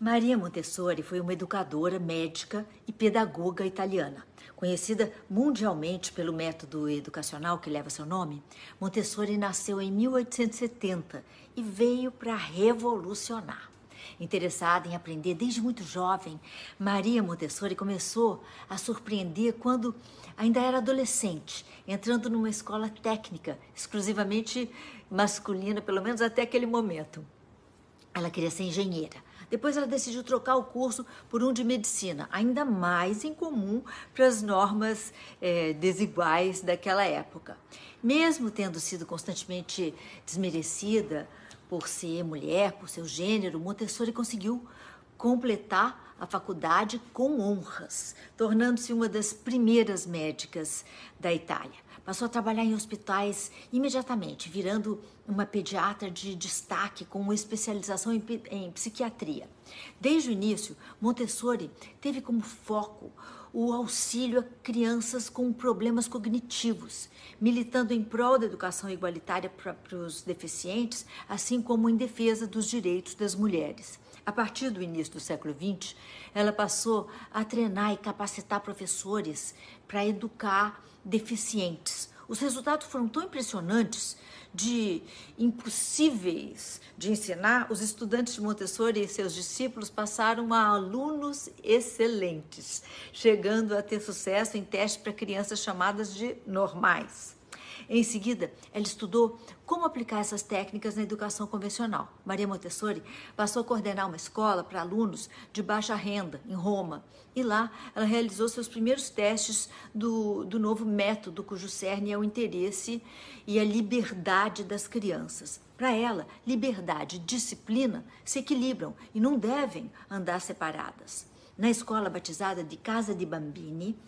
Maria Montessori foi uma educadora, médica e pedagoga italiana. Conhecida mundialmente pelo método educacional que leva seu nome, Montessori nasceu em 1870 e veio para revolucionar. Interessada em aprender desde muito jovem, Maria Montessori começou a surpreender quando ainda era adolescente, entrando numa escola técnica exclusivamente masculina, pelo menos até aquele momento. Ela queria ser engenheira. Depois ela decidiu trocar o curso por um de medicina, ainda mais incomum para as normas é, desiguais daquela época. Mesmo tendo sido constantemente desmerecida por ser mulher, por seu gênero, Montessori conseguiu completar a faculdade com honras, tornando-se uma das primeiras médicas da Itália. Passou a trabalhar em hospitais imediatamente, virando uma pediatra de destaque com uma especialização em, em psiquiatria. Desde o início, Montessori teve como foco o auxílio a crianças com problemas cognitivos, militando em prol da educação igualitária para os deficientes, assim como em defesa dos direitos das mulheres. A partir do início do século XX, ela passou a treinar e capacitar professores para educar deficientes. Os resultados foram tão impressionantes, de impossíveis de ensinar, os estudantes de Montessori e seus discípulos passaram a alunos excelentes, chegando a ter sucesso em testes para crianças chamadas de normais. Em seguida, ela estudou como aplicar essas técnicas na educação convencional. Maria Montessori passou a coordenar uma escola para alunos de baixa renda em Roma. E lá ela realizou seus primeiros testes do, do novo método, cujo cerne é o interesse e a liberdade das crianças. Para ela, liberdade e disciplina se equilibram e não devem andar separadas. Na escola batizada de Casa de Bambini,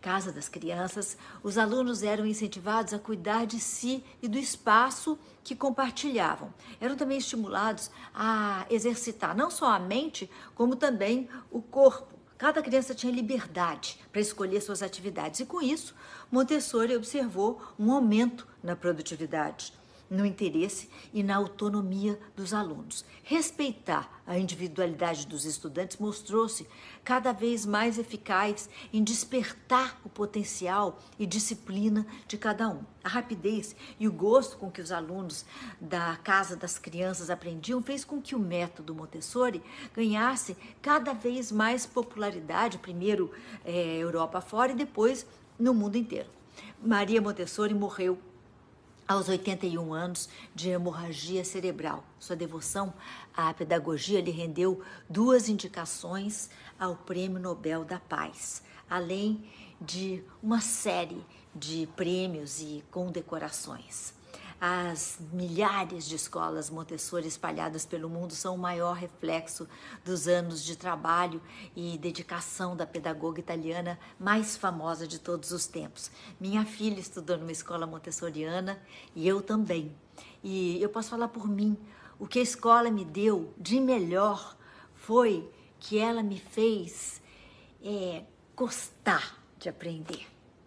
Casa das Crianças, os alunos eram incentivados a cuidar de si e do espaço que compartilhavam. Eram também estimulados a exercitar não só a mente, como também o corpo. Cada criança tinha liberdade para escolher suas atividades e, com isso, Montessori observou um aumento na produtividade no interesse e na autonomia dos alunos. Respeitar a individualidade dos estudantes mostrou-se cada vez mais eficaz em despertar o potencial e disciplina de cada um. A rapidez e o gosto com que os alunos da Casa das Crianças aprendiam fez com que o método Montessori ganhasse cada vez mais popularidade, primeiro é, Europa fora e depois no mundo inteiro. Maria Montessori morreu aos 81 anos de hemorragia cerebral. Sua devoção à pedagogia lhe rendeu duas indicações ao Prêmio Nobel da Paz, além de uma série de prêmios e condecorações. As milhares de escolas Montessori espalhadas pelo mundo são o maior reflexo dos anos de trabalho e dedicação da pedagoga italiana mais famosa de todos os tempos. Minha filha estudou numa escola montessoriana e eu também. E eu posso falar por mim, o que a escola me deu de melhor foi que ela me fez é, gostar de aprender.